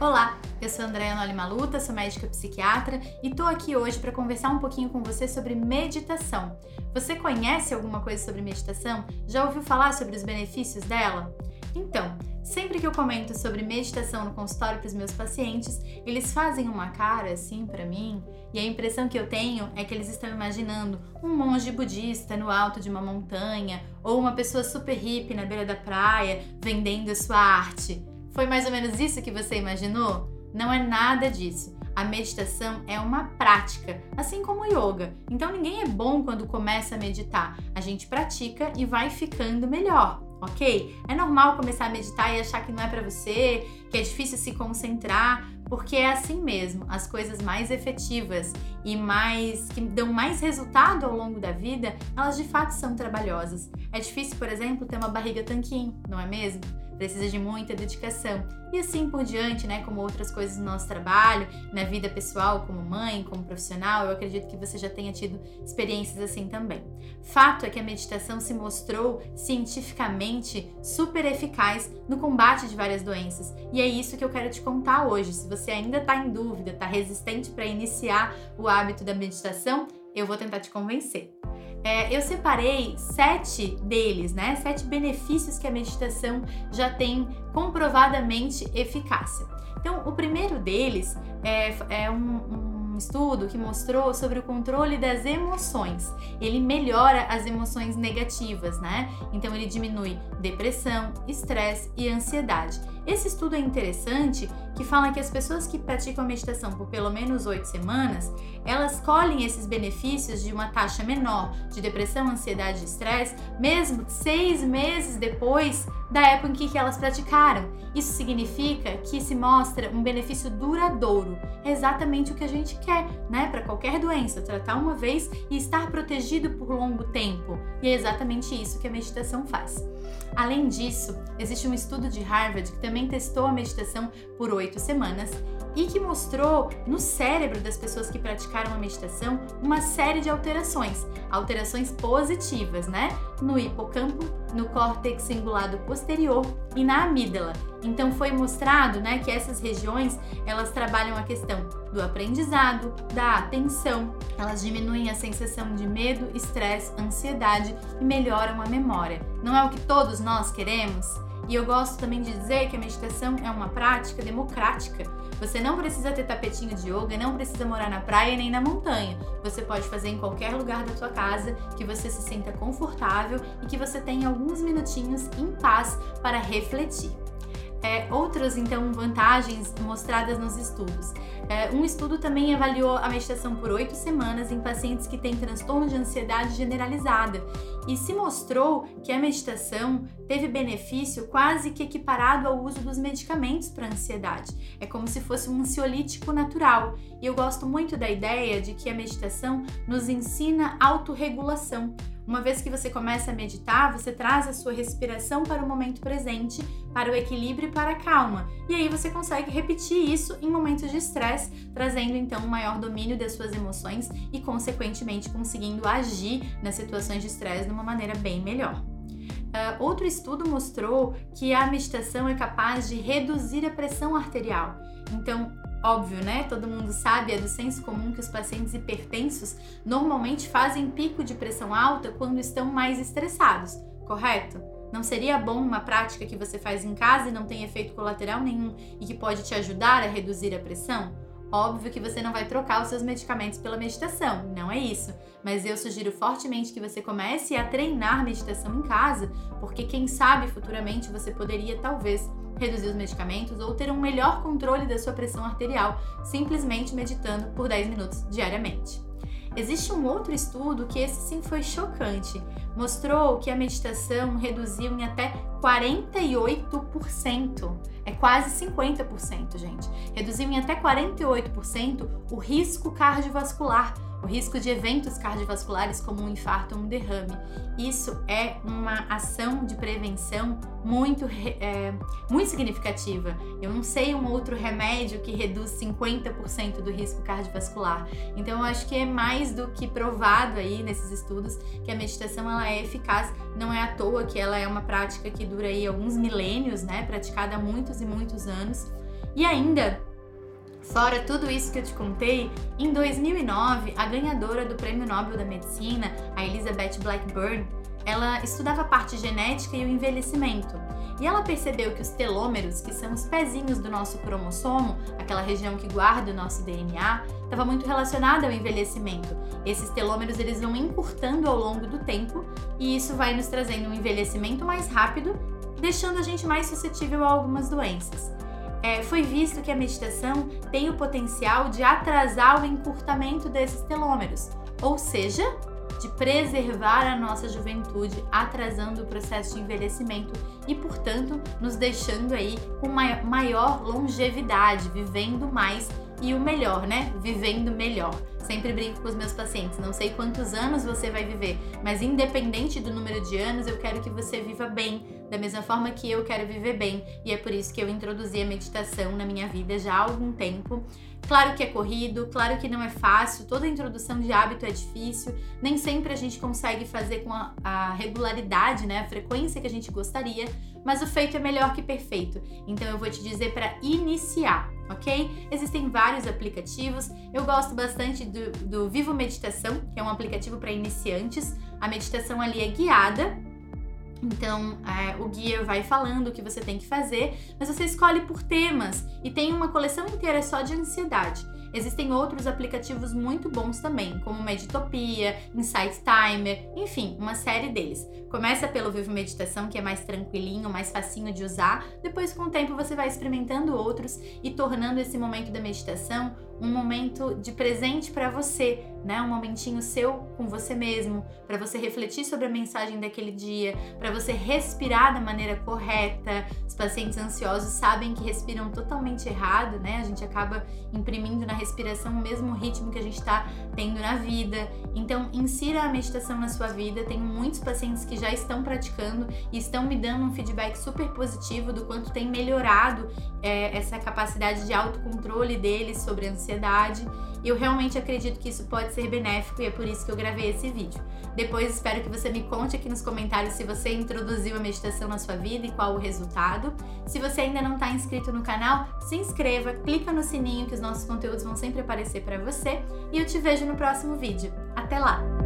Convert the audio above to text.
Olá, eu sou Andréa Noli Maluta, sou médica psiquiatra e tô aqui hoje para conversar um pouquinho com você sobre meditação. Você conhece alguma coisa sobre meditação? Já ouviu falar sobre os benefícios dela? Então, sempre que eu comento sobre meditação no consultório para os meus pacientes, eles fazem uma cara assim para mim, e a impressão que eu tenho é que eles estão imaginando um monge budista no alto de uma montanha ou uma pessoa super hippie na beira da praia vendendo a sua arte. Foi mais ou menos isso que você imaginou? Não é nada disso. A meditação é uma prática, assim como o yoga. Então ninguém é bom quando começa a meditar. A gente pratica e vai ficando melhor, ok? É normal começar a meditar e achar que não é para você, que é difícil se concentrar, porque é assim mesmo. As coisas mais efetivas e mais que dão mais resultado ao longo da vida, elas de fato são trabalhosas. É difícil, por exemplo, ter uma barriga tanquinho, não é mesmo? Precisa de muita dedicação. E assim por diante, né, como outras coisas no nosso trabalho, na vida pessoal, como mãe, como profissional, eu acredito que você já tenha tido experiências assim também. Fato é que a meditação se mostrou cientificamente super eficaz no combate de várias doenças. E é isso que eu quero te contar hoje. Se você ainda está em dúvida, está resistente para iniciar o hábito da meditação, eu vou tentar te convencer. É, eu separei sete deles, né? Sete benefícios que a meditação já tem comprovadamente eficácia. Então, o primeiro deles é, é um, um estudo que mostrou sobre o controle das emoções. Ele melhora as emoções negativas, né? Então ele diminui depressão, estresse e ansiedade. Esse estudo é interessante que fala que as pessoas que praticam meditação por pelo menos oito semanas, elas colhem esses benefícios de uma taxa menor de depressão, ansiedade e estresse, mesmo seis meses depois da época em que elas praticaram. Isso significa que se mostra um benefício duradouro. É exatamente o que a gente quer, né? Para qualquer doença, tratar uma vez e estar protegido por longo tempo. E é exatamente isso que a meditação faz. Além disso, existe um estudo de Harvard que também testou a meditação por oito semanas e que mostrou no cérebro das pessoas que praticaram a meditação uma série de alterações, alterações positivas, né? No hipocampo, no córtex cingulado posterior e na amígdala. Então foi mostrado, né, que essas regiões, elas trabalham a questão do aprendizado, da atenção, elas diminuem a sensação de medo, estresse, ansiedade e melhoram a memória. Não é o que todos nós queremos? E eu gosto também de dizer que a meditação é uma prática democrática. Você não precisa ter tapetinho de yoga, não precisa morar na praia nem na montanha. Você pode fazer em qualquer lugar da sua casa, que você se sinta confortável e que você tenha alguns minutinhos em paz para refletir. É, outras, então, vantagens mostradas nos estudos. É, um estudo também avaliou a meditação por oito semanas em pacientes que têm transtorno de ansiedade generalizada e se mostrou que a meditação teve benefício quase que equiparado ao uso dos medicamentos para ansiedade. É como se fosse um ansiolítico natural. E eu gosto muito da ideia de que a meditação nos ensina autorregulação. Uma vez que você começa a meditar, você traz a sua respiração para o momento presente, para o equilíbrio e para a calma. E aí você consegue repetir isso em momentos de estresse, trazendo então um maior domínio das suas emoções e, consequentemente, conseguindo agir nas situações de estresse de uma maneira bem melhor. Uh, outro estudo mostrou que a meditação é capaz de reduzir a pressão arterial. Então, Óbvio, né? Todo mundo sabe, é do senso comum que os pacientes hipertensos normalmente fazem pico de pressão alta quando estão mais estressados, correto? Não seria bom uma prática que você faz em casa e não tem efeito colateral nenhum e que pode te ajudar a reduzir a pressão? Óbvio que você não vai trocar os seus medicamentos pela meditação, não é isso. Mas eu sugiro fortemente que você comece a treinar meditação em casa, porque quem sabe futuramente você poderia talvez reduzir os medicamentos ou ter um melhor controle da sua pressão arterial, simplesmente meditando por 10 minutos diariamente. Existe um outro estudo que esse sim foi chocante. Mostrou que a meditação reduziu em até 48%. É quase 50%, gente. Reduziu em até 48% o risco cardiovascular o risco de eventos cardiovasculares como um infarto ou um derrame. Isso é uma ação de prevenção muito, é, muito significativa. Eu não sei um outro remédio que reduz 50% do risco cardiovascular. Então eu acho que é mais do que provado aí nesses estudos que a meditação ela é eficaz. Não é à toa que ela é uma prática que dura aí alguns milênios, né? Praticada há muitos e muitos anos E ainda, fora tudo isso que eu te contei, em 2009, a ganhadora do Prêmio Nobel da Medicina, a Elizabeth Blackburn, ela estudava a parte genética e o envelhecimento. E ela percebeu que os telômeros, que são os pezinhos do nosso cromossomo, aquela região que guarda o nosso DNA, estava muito relacionada ao envelhecimento. Esses telômeros eles vão encurtando ao longo do tempo e isso vai nos trazendo um envelhecimento mais rápido, deixando a gente mais suscetível a algumas doenças. É, foi visto que a meditação tem o potencial de atrasar o encurtamento desses telômeros, ou seja, de preservar a nossa juventude, atrasando o processo de envelhecimento e, portanto, nos deixando aí com maior longevidade, vivendo mais e o melhor, né? Vivendo melhor. Sempre brinco com os meus pacientes, não sei quantos anos você vai viver, mas independente do número de anos, eu quero que você viva bem, da mesma forma que eu quero viver bem, e é por isso que eu introduzi a meditação na minha vida já há algum tempo. Claro que é corrido, claro que não é fácil, toda introdução de hábito é difícil, nem sempre a gente consegue fazer com a, a regularidade, né, a frequência que a gente gostaria, mas o feito é melhor que perfeito. Então eu vou te dizer para iniciar, ok? Existem vários aplicativos. Eu gosto bastante do, do Vivo Meditação, que é um aplicativo para iniciantes. A meditação ali é guiada, então, é, o guia vai falando o que você tem que fazer, mas você escolhe por temas e tem uma coleção inteira só de ansiedade. Existem outros aplicativos muito bons também, como Meditopia, Insight Timer, enfim, uma série deles. Começa pelo Vivo Meditação, que é mais tranquilinho, mais facinho de usar. Depois, com o tempo, você vai experimentando outros e tornando esse momento da meditação um momento de presente para você, né? Um momentinho seu com você mesmo, para você refletir sobre a mensagem daquele dia, para você respirar da maneira correta. Os pacientes ansiosos sabem que respiram totalmente errado, né? A gente acaba imprimindo na respiração o mesmo ritmo que a gente está tendo na vida. Então, insira a meditação na sua vida. Tenho muitos pacientes que já estão praticando e estão me dando um feedback super positivo do quanto tem melhorado é, essa capacidade de autocontrole deles sobre a ansiedade. Eu realmente acredito que isso pode ser benéfico e é por isso que eu gravei esse vídeo. Depois espero que você me conte aqui nos comentários se você introduziu a meditação na sua vida e qual o resultado. Se você ainda não está inscrito no canal, se inscreva, clica no sininho que os nossos conteúdos vão sempre aparecer para você e eu te vejo no próximo vídeo. Até lá!